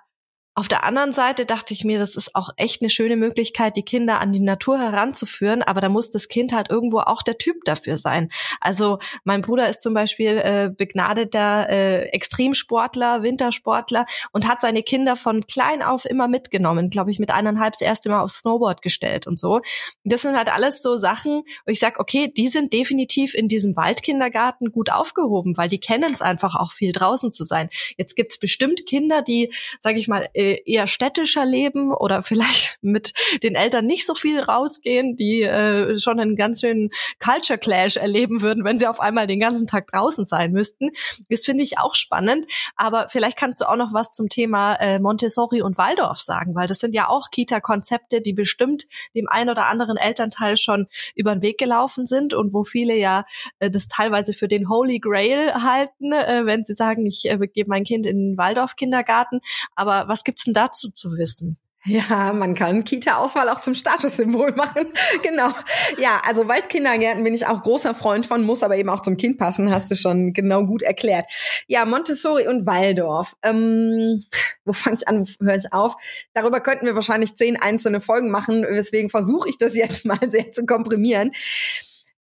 auf der anderen Seite dachte ich mir, das ist auch echt eine schöne Möglichkeit, die Kinder an die Natur heranzuführen, aber da muss das Kind halt irgendwo auch der Typ dafür sein. Also mein Bruder ist zum Beispiel äh, begnadeter äh, Extremsportler, Wintersportler und hat seine Kinder von klein auf immer mitgenommen, glaube ich, mit eineinhalb das erste Mal aufs Snowboard gestellt und so. Das sind halt alles so Sachen, wo ich sage, okay, die sind definitiv in diesem Waldkindergarten gut aufgehoben, weil die kennen es einfach auch viel draußen zu sein. Jetzt gibt's bestimmt Kinder, die, sage ich mal, äh, eher städtischer leben oder *laughs* vielleicht mit den Eltern nicht so viel rausgehen, die äh, schon einen ganz schönen Culture Clash erleben würden, wenn sie auf einmal den ganzen Tag draußen sein müssten. Das finde ich auch spannend. Aber vielleicht kannst du auch noch was zum Thema äh, Montessori und Waldorf sagen, weil das sind ja auch Kita-Konzepte, die bestimmt dem einen oder anderen Elternteil schon über den Weg gelaufen sind und wo viele ja äh, das teilweise für den Holy Grail halten, äh, wenn sie sagen, ich äh, gebe mein Kind in den Waldorf-Kindergarten. Aber was gibt gibt's denn dazu zu wissen? Ja, man kann Kita-Auswahl auch zum Statussymbol machen. *laughs* genau. Ja, also Waldkindergärten bin ich auch großer Freund von, muss aber eben auch zum Kind passen, hast du schon genau gut erklärt. Ja, Montessori und Waldorf. Ähm, wo fange ich an, wo höre ich auf? Darüber könnten wir wahrscheinlich zehn einzelne Folgen machen, weswegen versuche ich das jetzt mal *laughs* sehr zu komprimieren.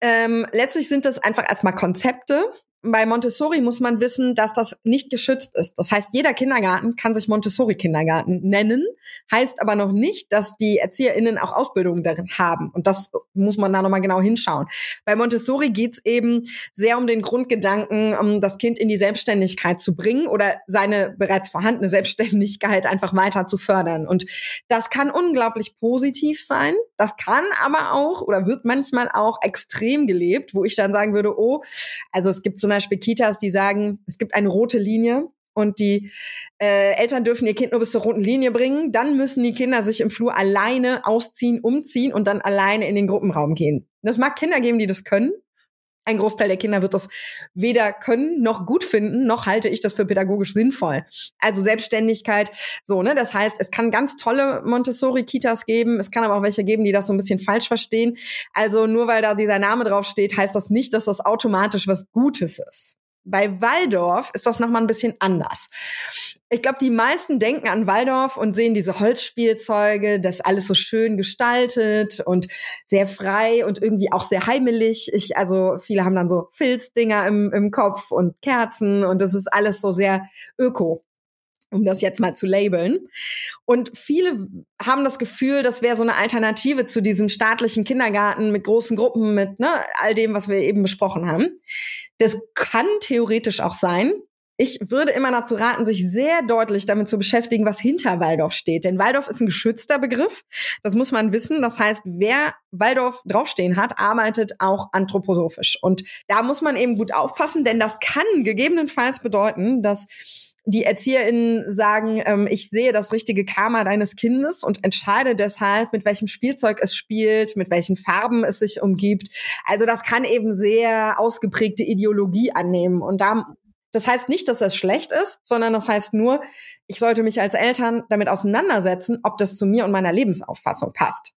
Ähm, letztlich sind das einfach erstmal Konzepte, bei Montessori muss man wissen, dass das nicht geschützt ist. Das heißt, jeder Kindergarten kann sich Montessori-Kindergarten nennen, heißt aber noch nicht, dass die ErzieherInnen auch Ausbildung darin haben. Und das muss man da nochmal genau hinschauen. Bei Montessori geht's eben sehr um den Grundgedanken, um das Kind in die Selbstständigkeit zu bringen oder seine bereits vorhandene Selbstständigkeit einfach weiter zu fördern. Und das kann unglaublich positiv sein. Das kann aber auch oder wird manchmal auch extrem gelebt, wo ich dann sagen würde, oh, also es gibt zum Beispiel Kitas, die sagen, es gibt eine rote Linie und die äh, Eltern dürfen ihr Kind nur bis zur roten Linie bringen. Dann müssen die Kinder sich im Flur alleine ausziehen, umziehen und dann alleine in den Gruppenraum gehen. Das mag Kinder geben, die das können. Ein Großteil der Kinder wird das weder können noch gut finden, noch halte ich das für pädagogisch sinnvoll. Also Selbstständigkeit, so, ne? Das heißt, es kann ganz tolle Montessori-Kitas geben, es kann aber auch welche geben, die das so ein bisschen falsch verstehen. Also nur weil da dieser Name drauf steht, heißt das nicht, dass das automatisch was Gutes ist. Bei Waldorf ist das nochmal ein bisschen anders. Ich glaube, die meisten denken an Waldorf und sehen diese Holzspielzeuge, das alles so schön gestaltet und sehr frei und irgendwie auch sehr heimelig. Ich, also viele haben dann so Filzdinger im, im Kopf und Kerzen und das ist alles so sehr öko um das jetzt mal zu labeln. Und viele haben das Gefühl, das wäre so eine Alternative zu diesem staatlichen Kindergarten mit großen Gruppen, mit ne, all dem, was wir eben besprochen haben. Das kann theoretisch auch sein. Ich würde immer dazu raten, sich sehr deutlich damit zu beschäftigen, was hinter Waldorf steht. Denn Waldorf ist ein geschützter Begriff. Das muss man wissen. Das heißt, wer Waldorf draufstehen hat, arbeitet auch anthroposophisch. Und da muss man eben gut aufpassen, denn das kann gegebenenfalls bedeuten, dass die ErzieherInnen sagen, ähm, ich sehe das richtige Karma deines Kindes und entscheide deshalb, mit welchem Spielzeug es spielt, mit welchen Farben es sich umgibt. Also das kann eben sehr ausgeprägte Ideologie annehmen. Und da, das heißt nicht, dass das schlecht ist, sondern das heißt nur, ich sollte mich als Eltern damit auseinandersetzen, ob das zu mir und meiner Lebensauffassung passt.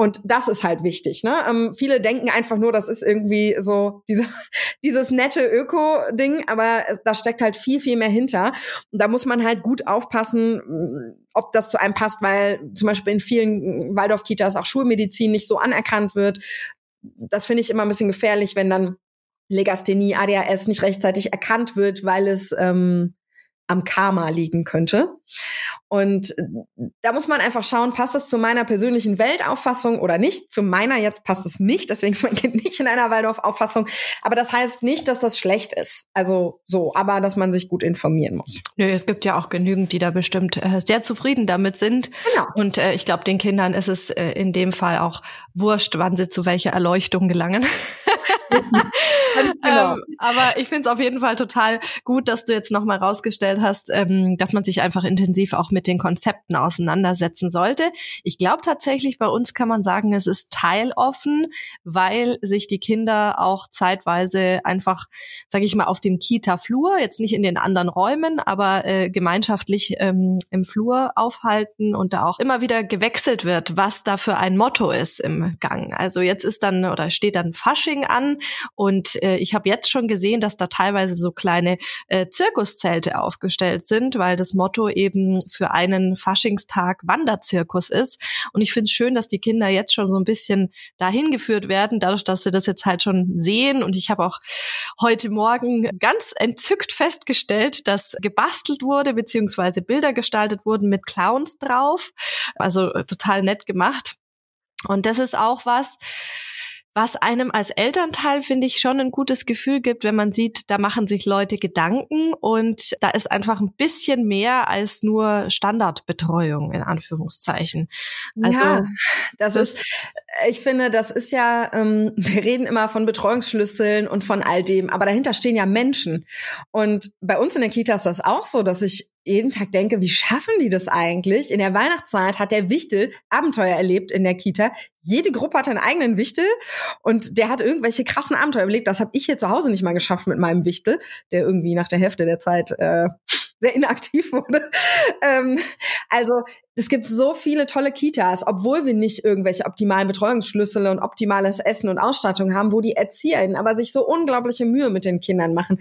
Und das ist halt wichtig. Ne? Ähm, viele denken einfach nur, das ist irgendwie so diese, *laughs* dieses nette Öko-Ding, aber da steckt halt viel, viel mehr hinter. Und da muss man halt gut aufpassen, mm, ob das zu einem passt, weil zum Beispiel in vielen Waldorf-Kitas auch Schulmedizin nicht so anerkannt wird. Das finde ich immer ein bisschen gefährlich, wenn dann Legasthenie, ADHS nicht rechtzeitig erkannt wird, weil es ähm, am Karma liegen könnte. Und äh, da muss man einfach schauen, passt es zu meiner persönlichen Weltauffassung oder nicht? Zu meiner jetzt passt es nicht, deswegen ist mein Kind nicht in einer Waldorf-Auffassung. Aber das heißt nicht, dass das schlecht ist. Also so, aber dass man sich gut informieren muss. Nö, es gibt ja auch genügend, die da bestimmt äh, sehr zufrieden damit sind. Genau. Und äh, ich glaube, den Kindern ist es äh, in dem Fall auch wurscht, wann sie zu welcher Erleuchtung gelangen. *laughs* *laughs* genau. ähm, aber ich finde es auf jeden Fall total gut, dass du jetzt nochmal rausgestellt hast, ähm, dass man sich einfach intensiv auch mit den Konzepten auseinandersetzen sollte. Ich glaube tatsächlich, bei uns kann man sagen, es ist teiloffen, weil sich die Kinder auch zeitweise einfach, sage ich mal, auf dem Kita-Flur, jetzt nicht in den anderen Räumen, aber äh, gemeinschaftlich ähm, im Flur aufhalten und da auch immer wieder gewechselt wird, was da für ein Motto ist im Gang. Also jetzt ist dann oder steht dann Fasching an und äh, ich habe jetzt schon gesehen, dass da teilweise so kleine äh, Zirkuszelte aufgestellt sind, weil das Motto eben für einen Faschingstag Wanderzirkus ist. Und ich finde es schön, dass die Kinder jetzt schon so ein bisschen dahin geführt werden, dadurch, dass sie das jetzt halt schon sehen. Und ich habe auch heute Morgen ganz entzückt festgestellt, dass gebastelt wurde, beziehungsweise Bilder gestaltet wurden mit Clowns drauf. Also äh, total nett gemacht. Und das ist auch was, was einem als Elternteil, finde ich, schon ein gutes Gefühl gibt, wenn man sieht, da machen sich Leute Gedanken und da ist einfach ein bisschen mehr als nur Standardbetreuung, in Anführungszeichen. Also, ja, das, das ist, ich finde, das ist ja, ähm, *laughs* wir reden immer von Betreuungsschlüsseln und von all dem, aber dahinter stehen ja Menschen. Und bei uns in der Kita ist das auch so, dass ich jeden Tag denke, wie schaffen die das eigentlich? In der Weihnachtszeit hat der Wichtel Abenteuer erlebt in der Kita. Jede Gruppe hat einen eigenen Wichtel und der hat irgendwelche krassen Abenteuer erlebt. Das habe ich hier zu Hause nicht mal geschafft mit meinem Wichtel, der irgendwie nach der Hälfte der Zeit äh, sehr inaktiv *laughs* wurde. ähm, also es gibt so viele tolle Kitas, obwohl wir nicht irgendwelche optimalen Betreuungsschlüssel und optimales Essen und Ausstattung haben, wo die ErzieherInnen aber sich so unglaubliche Mühe mit den Kindern machen,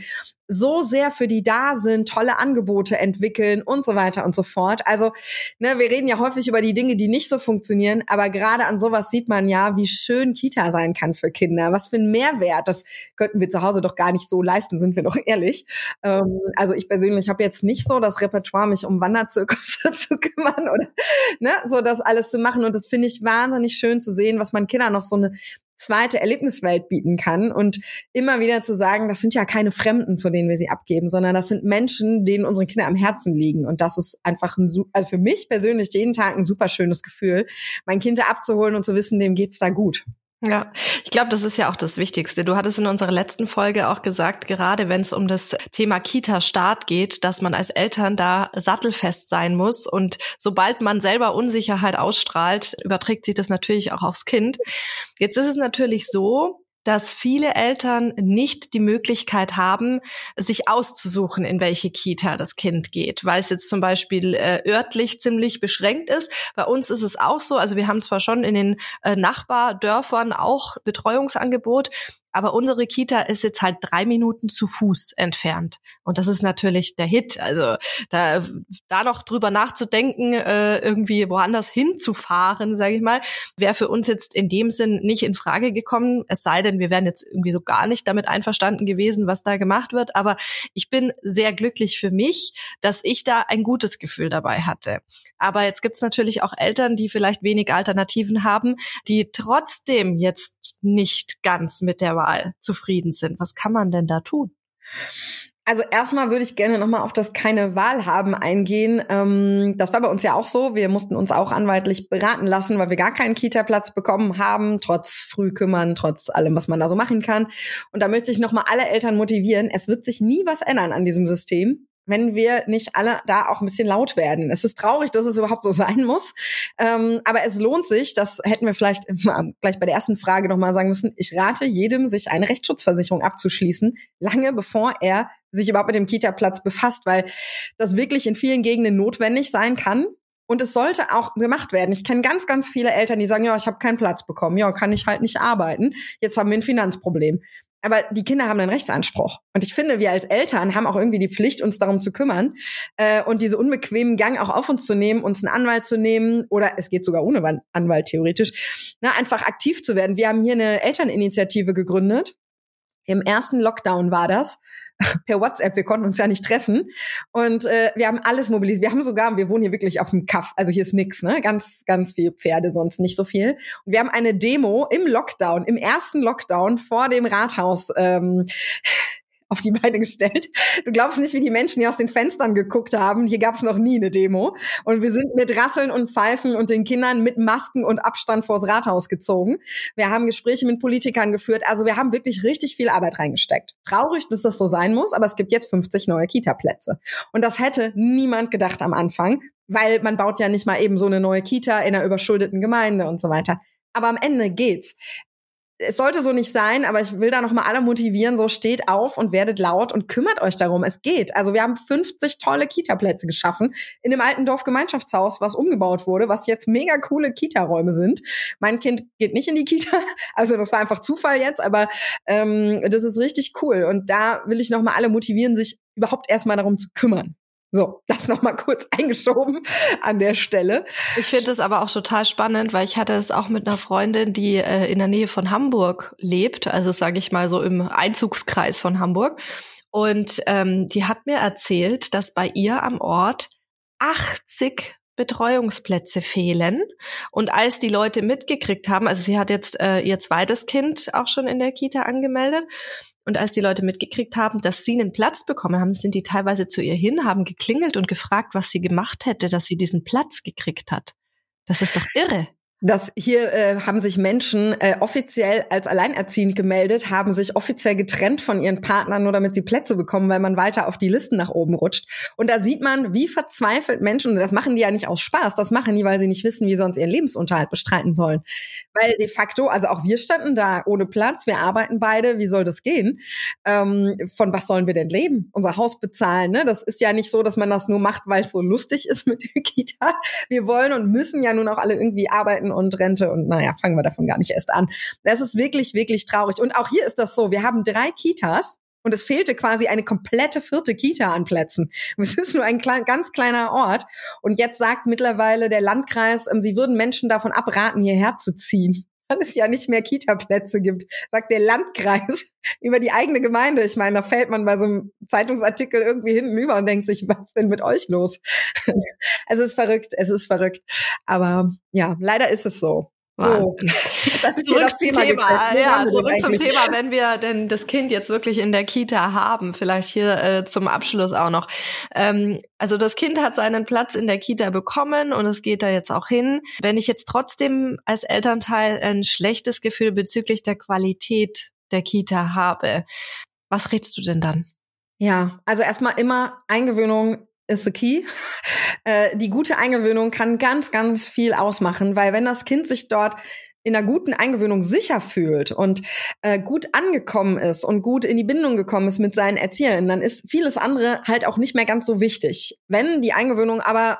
so sehr für die da sind, tolle Angebote entwickeln und so weiter und so fort. Also, ne, wir reden ja häufig über die Dinge, die nicht so funktionieren, aber gerade an sowas sieht man ja, wie schön Kita sein kann für Kinder. Was für ein Mehrwert, das könnten wir zu Hause doch gar nicht so leisten, sind wir doch ehrlich. Ähm, also ich persönlich habe jetzt nicht so das Repertoire, mich um Wanderzirkusse *laughs* zu kümmern oder *laughs* ne, so das alles zu machen. Und das finde ich wahnsinnig schön zu sehen, was man Kindern noch so eine zweite Erlebniswelt bieten kann und immer wieder zu sagen, das sind ja keine Fremden, zu denen wir sie abgeben, sondern das sind Menschen, denen unsere Kinder am Herzen liegen. Und das ist einfach ein, also für mich persönlich jeden Tag ein super schönes Gefühl, mein Kind abzuholen und zu wissen, dem geht's da gut. Ja, ich glaube, das ist ja auch das Wichtigste. Du hattest in unserer letzten Folge auch gesagt, gerade wenn es um das Thema Kita-Start geht, dass man als Eltern da sattelfest sein muss. Und sobald man selber Unsicherheit ausstrahlt, überträgt sich das natürlich auch aufs Kind. Jetzt ist es natürlich so, dass viele Eltern nicht die Möglichkeit haben, sich auszusuchen, in welche Kita das Kind geht, weil es jetzt zum Beispiel äh, örtlich ziemlich beschränkt ist. Bei uns ist es auch so, also wir haben zwar schon in den äh, Nachbardörfern auch Betreuungsangebot, aber unsere Kita ist jetzt halt drei Minuten zu Fuß entfernt. Und das ist natürlich der Hit. Also da, da noch drüber nachzudenken, äh, irgendwie woanders hinzufahren, sage ich mal, wäre für uns jetzt in dem Sinn nicht in Frage gekommen. Es sei denn, wir wären jetzt irgendwie so gar nicht damit einverstanden gewesen, was da gemacht wird. Aber ich bin sehr glücklich für mich, dass ich da ein gutes Gefühl dabei hatte. Aber jetzt gibt's natürlich auch Eltern, die vielleicht wenig Alternativen haben, die trotzdem jetzt nicht ganz mit der Wahl zufrieden sind. Was kann man denn da tun? Also erstmal würde ich gerne nochmal auf das keine Wahl haben eingehen. Ähm, das war bei uns ja auch so. Wir mussten uns auch anwaltlich beraten lassen, weil wir gar keinen Kita-Platz bekommen haben, trotz Frühkümmern, trotz allem, was man da so machen kann. Und da möchte ich nochmal alle Eltern motivieren. Es wird sich nie was ändern an diesem System wenn wir nicht alle da auch ein bisschen laut werden. Es ist traurig, dass es überhaupt so sein muss, ähm, aber es lohnt sich. Das hätten wir vielleicht gleich bei der ersten Frage nochmal sagen müssen. Ich rate jedem, sich eine Rechtsschutzversicherung abzuschließen, lange bevor er sich überhaupt mit dem Kita-Platz befasst, weil das wirklich in vielen Gegenden notwendig sein kann. Und es sollte auch gemacht werden. Ich kenne ganz, ganz viele Eltern, die sagen, ja, ich habe keinen Platz bekommen, ja, kann ich halt nicht arbeiten. Jetzt haben wir ein Finanzproblem. Aber die Kinder haben einen Rechtsanspruch. Und ich finde, wir als Eltern haben auch irgendwie die Pflicht, uns darum zu kümmern äh, und diese unbequemen Gang auch auf uns zu nehmen, uns einen Anwalt zu nehmen oder es geht sogar ohne Anwalt theoretisch, na, einfach aktiv zu werden. Wir haben hier eine Elterninitiative gegründet. Im ersten Lockdown war das *laughs* per WhatsApp. Wir konnten uns ja nicht treffen. Und äh, wir haben alles mobilisiert. Wir haben sogar, wir wohnen hier wirklich auf dem Kaff. Also hier ist nix, ne? Ganz, ganz viel Pferde, sonst nicht so viel. Und wir haben eine Demo im Lockdown, im ersten Lockdown vor dem Rathaus ähm, auf die Beine gestellt. Du glaubst nicht, wie die Menschen hier aus den Fenstern geguckt haben. Hier gab es noch nie eine Demo. Und wir sind mit Rasseln und Pfeifen und den Kindern mit Masken und Abstand vors Rathaus gezogen. Wir haben Gespräche mit Politikern geführt. Also wir haben wirklich richtig viel Arbeit reingesteckt. Traurig, dass das so sein muss, aber es gibt jetzt 50 neue Kita-Plätze. Und das hätte niemand gedacht am Anfang, weil man baut ja nicht mal eben so eine neue Kita in einer überschuldeten Gemeinde und so weiter. Aber am Ende geht's es sollte so nicht sein, aber ich will da noch mal alle motivieren, so steht auf und werdet laut und kümmert euch darum. Es geht. Also wir haben 50 tolle Kita-Plätze geschaffen in dem alten Dorfgemeinschaftshaus, was umgebaut wurde, was jetzt mega coole Kita-Räume sind. Mein Kind geht nicht in die Kita, *laughs* also das war einfach Zufall jetzt, aber ähm, das ist richtig cool. Und da will ich noch mal alle motivieren, sich überhaupt erstmal darum zu kümmern. So, das nochmal kurz *laughs* eingeschoben an der Stelle. Ich finde es aber auch total spannend, weil ich hatte es auch mit einer Freundin, die äh, in der Nähe von Hamburg lebt, also sage ich mal so im Einzugskreis von Hamburg. Und ähm, die hat mir erzählt, dass bei ihr am Ort 80 Betreuungsplätze fehlen. Und als die Leute mitgekriegt haben, also sie hat jetzt äh, ihr zweites Kind auch schon in der Kita angemeldet, und als die Leute mitgekriegt haben, dass sie einen Platz bekommen haben, sind die teilweise zu ihr hin, haben geklingelt und gefragt, was sie gemacht hätte, dass sie diesen Platz gekriegt hat. Das ist doch irre. Das hier äh, haben sich Menschen äh, offiziell als alleinerziehend gemeldet, haben sich offiziell getrennt von ihren Partnern, nur damit sie Plätze bekommen, weil man weiter auf die Listen nach oben rutscht. Und da sieht man, wie verzweifelt Menschen, das machen die ja nicht aus Spaß, das machen die, weil sie nicht wissen, wie sonst ihren Lebensunterhalt bestreiten sollen. Weil de facto, also auch wir standen da ohne Platz, wir arbeiten beide, wie soll das gehen? Ähm, von was sollen wir denn leben? Unser Haus bezahlen, ne? Das ist ja nicht so, dass man das nur macht, weil es so lustig ist mit der Kita. Wir wollen und müssen ja nun auch alle irgendwie arbeiten Arbeiten und Rente und naja, fangen wir davon gar nicht erst an. Das ist wirklich, wirklich traurig. Und auch hier ist das so, wir haben drei Kitas und es fehlte quasi eine komplette vierte Kita an Plätzen. *laughs* Es ist nur ein klein, ganz kleiner Ort. Und jetzt sagt mittlerweile der Landkreis, ähm, sie würden Menschen davon abraten, hierher zu ziehen weil *laughs* es ja nicht mehr Kita-Plätze gibt, sagt der Landkreis *laughs* über die eigene Gemeinde. Ich meine, da fällt man bei so einem Zeitungsartikel irgendwie hinten über und denkt sich, was ist denn mit euch los? *laughs* es ist verrückt, es ist verrückt. Aber ja, leider ist es so. So, *laughs* zurück zum Thema. Thema. Ja, zurück zum Thema, wenn wir denn das Kind jetzt wirklich in der Kita haben, vielleicht hier äh, zum Abschluss auch noch. Ähm, also das Kind hat seinen Platz in der Kita bekommen und es geht da jetzt auch hin. Wenn ich jetzt trotzdem als Elternteil ein schlechtes Gefühl bezüglich der Qualität der Kita habe, was rätst du denn dann? Ja, also erstmal immer Eingewöhnung is the key. Äh, die gute Eingewöhnung kann ganz, ganz viel ausmachen, weil wenn das Kind sich dort in einer guten Eingewöhnung sicher fühlt und äh, gut angekommen ist und gut in die Bindung gekommen ist mit seinen Erziehern, dann ist vieles andere halt auch nicht mehr ganz so wichtig. Wenn die Eingewöhnung aber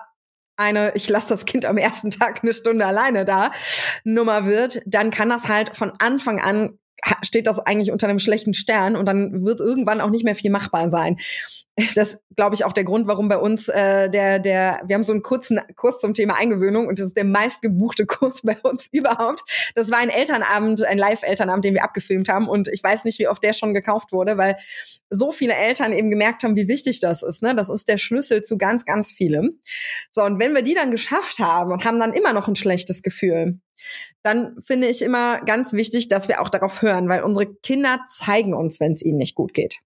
eine, ich lasse das Kind am ersten Tag eine Stunde alleine da, Nummer wird, dann kann das halt von Anfang an steht das eigentlich unter einem schlechten Stern und dann wird irgendwann auch nicht mehr viel machbar sein. *laughs* Das glaube ich auch der Grund, warum bei uns äh, der der wir haben so einen kurzen Kurs zum Thema Eingewöhnung und das ist der meistgebuchte *laughs* Kurs bei uns überhaupt. Das war ein Elternabend, ein Live-Elternabend, den wir abgefilmt haben und ich weiß nicht, wie oft der schon gekauft wurde, weil so viele Eltern eben gemerkt haben, wie wichtig das ist. Ne? Das ist der Schlüssel zu ganz ganz vielem. So und wenn wir die dann geschafft haben und haben dann immer noch ein schlechtes Gefühl, dann finde ich immer ganz wichtig, dass wir auch darauf hören, weil unsere Kinder zeigen uns, wenn es ihnen nicht gut geht.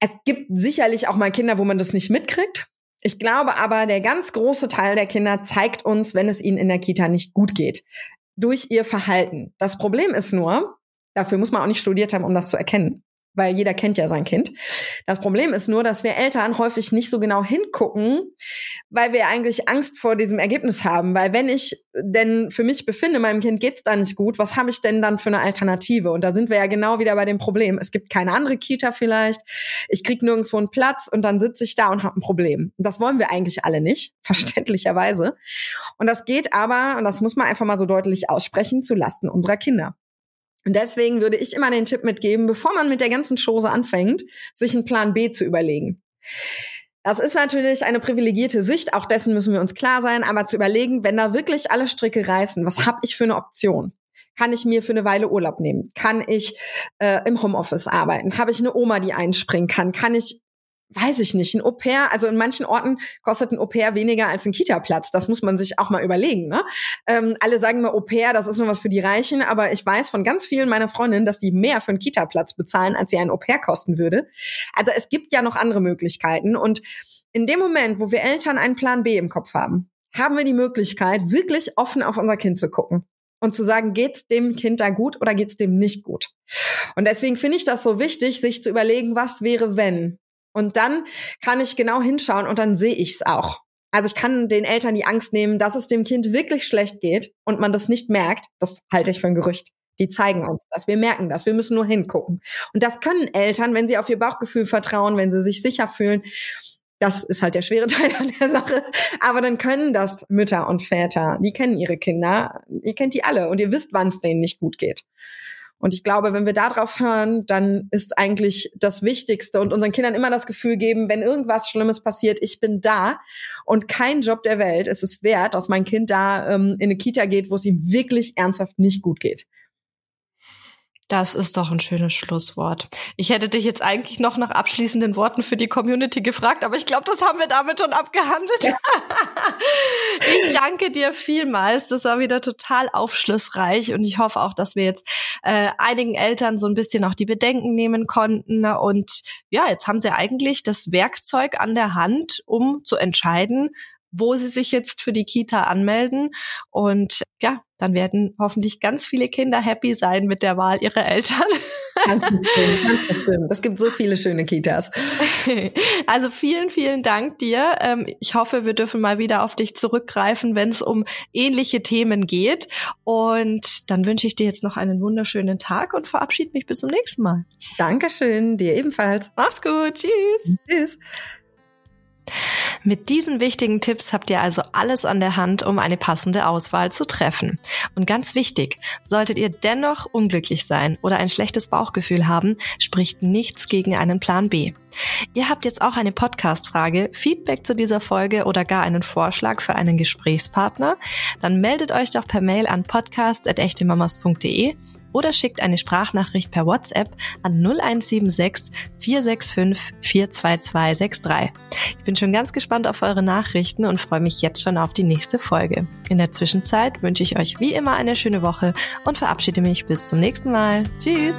Es gibt sicherlich auch mal Kinder, wo man das nicht mitkriegt. Ich glaube aber, der ganz große Teil der Kinder zeigt uns, wenn es ihnen in der Kita nicht gut geht, durch ihr Verhalten. Das Problem ist nur, dafür muss man auch nicht studiert haben, um das zu erkennen weil jeder kennt ja sein Kind. Das Problem ist nur, dass wir Eltern häufig nicht so genau hingucken, weil wir eigentlich Angst vor diesem Ergebnis haben. Weil wenn ich denn für mich befinde, meinem Kind geht's da nicht gut, was habe ich denn dann für eine Alternative? Und da sind wir ja genau wieder bei dem Problem. Es gibt keine andere Kita vielleicht. Ich krieg nirgendwo einen Platz und dann sitze ich da und habe ein Problem. Und das wollen wir eigentlich alle nicht, *laughs* verständlicherweise. Und das geht aber, und das muss man einfach mal so deutlich aussprechen, zu Lasten unserer Kinder. Und deswegen würde ich immer den Tipp mitgeben, bevor man mit der ganzen Chose anfängt, sich einen Plan B zu überlegen. Das ist natürlich eine privilegierte Sicht, auch dessen müssen wir uns klar sein, aber zu überlegen, wenn da wirklich alle Stricke reißen, was habe ich für eine Option? Kann ich mir für eine Weile Urlaub nehmen? Kann ich äh, im Homeoffice arbeiten? Habe ich eine Oma, die einspringen kann? Kann ich weiß ich nicht, ein Au-pair, also in manchen Orten kostet ein Au-pair weniger als ein Kita-Platz. Das muss man sich auch mal überlegen. Ne? Ähm, alle sagen immer Au-pair, das ist nur was für die Reichen, aber ich weiß von ganz vielen meiner Freundinnen, dass die mehr für einen Kita-Platz bezahlen, als sie ein Au-pair kosten würde. Also es gibt ja noch andere Möglichkeiten. Und in dem Moment, wo wir Eltern einen Plan B im Kopf haben, haben wir die Möglichkeit, wirklich offen auf unser Kind zu gucken und zu sagen, geht's dem Kind da gut oder geht's dem nicht gut? Und deswegen finde ich das so wichtig, sich zu überlegen, was wäre, wenn? Und dann kann ich genau hinschauen und dann sehe ich es auch. Also ich kann den Eltern die Angst nehmen, dass es dem Kind wirklich schlecht geht und man das nicht merkt. Das halte ich für ein Gerücht. Die zeigen uns das. Wir merken das. Wir müssen nur hingucken. Und das können Eltern, wenn sie auf ihr Bauchgefühl vertrauen, wenn sie sich sicher fühlen. Das ist halt der schwere *laughs* Teil an der Sache. Aber dann können das Mütter und Väter. Die kennen ihre Kinder. Ihr kennt die alle und ihr wisst, wann es denen nicht gut geht. Und ich glaube, wenn wir darauf hören, dann ist eigentlich das Wichtigste und unseren Kindern immer das Gefühl geben, wenn irgendwas Schlimmes passiert, ich bin da und kein Job der Welt ist es wert, dass mein Kind da ähm, in eine Kita geht, wo es ihm wirklich ernsthaft nicht gut geht. Das ist doch ein schönes Schlusswort. Ich hätte dich jetzt eigentlich noch nach abschließenden Worten für die Community gefragt, aber ich glaube, das haben wir damit schon abgehandelt. Ja. *laughs* ich danke dir vielmals. Das war wieder total aufschlussreich und ich hoffe auch, dass wir jetzt äh, einigen Eltern so ein bisschen auch die Bedenken nehmen konnten. Und ja, jetzt haben sie eigentlich das Werkzeug an der Hand, um zu entscheiden, wo sie sich jetzt für die Kita anmelden. Und ja, dann werden hoffentlich ganz viele Kinder happy sein mit der Wahl ihrer Eltern. Ganz bestimmt, *laughs* Es gibt so viele schöne Kitas. Also vielen, vielen Dank dir. Ähm, ich hoffe, wir dürfen mal wieder auf dich zurückgreifen, wenn es um ähnliche Themen geht. Und dann wünsche ich dir jetzt noch einen wunderschönen Tag und verabschiede mich bis zum nächsten Mal. Dankeschön, dir ebenfalls. Mach's gut. Tschüss. Tschüss. Mit diesen wichtigen Tipps habt ihr also alles an der Hand, um eine passende Auswahl zu treffen. Und ganz wichtig, solltet ihr dennoch unglücklich sein oder ein schlechtes Bauchgefühl haben, spricht nichts gegen einen Plan B. Ihr habt jetzt auch eine Podcast-Frage, Feedback zu dieser Folge oder gar einen Vorschlag für einen Gesprächspartner? Dann meldet euch doch per Mail an podcast.echtemamas.de oder schickt eine Sprachnachricht per WhatsApp an 0176 465 42263. Ich bin schon ganz gespannt auf eure Nachrichten und freue mich jetzt schon auf die nächste Folge. In der Zwischenzeit wünsche ich euch wie immer eine schöne Woche und verabschiede mich bis zum nächsten Mal. Tschüss!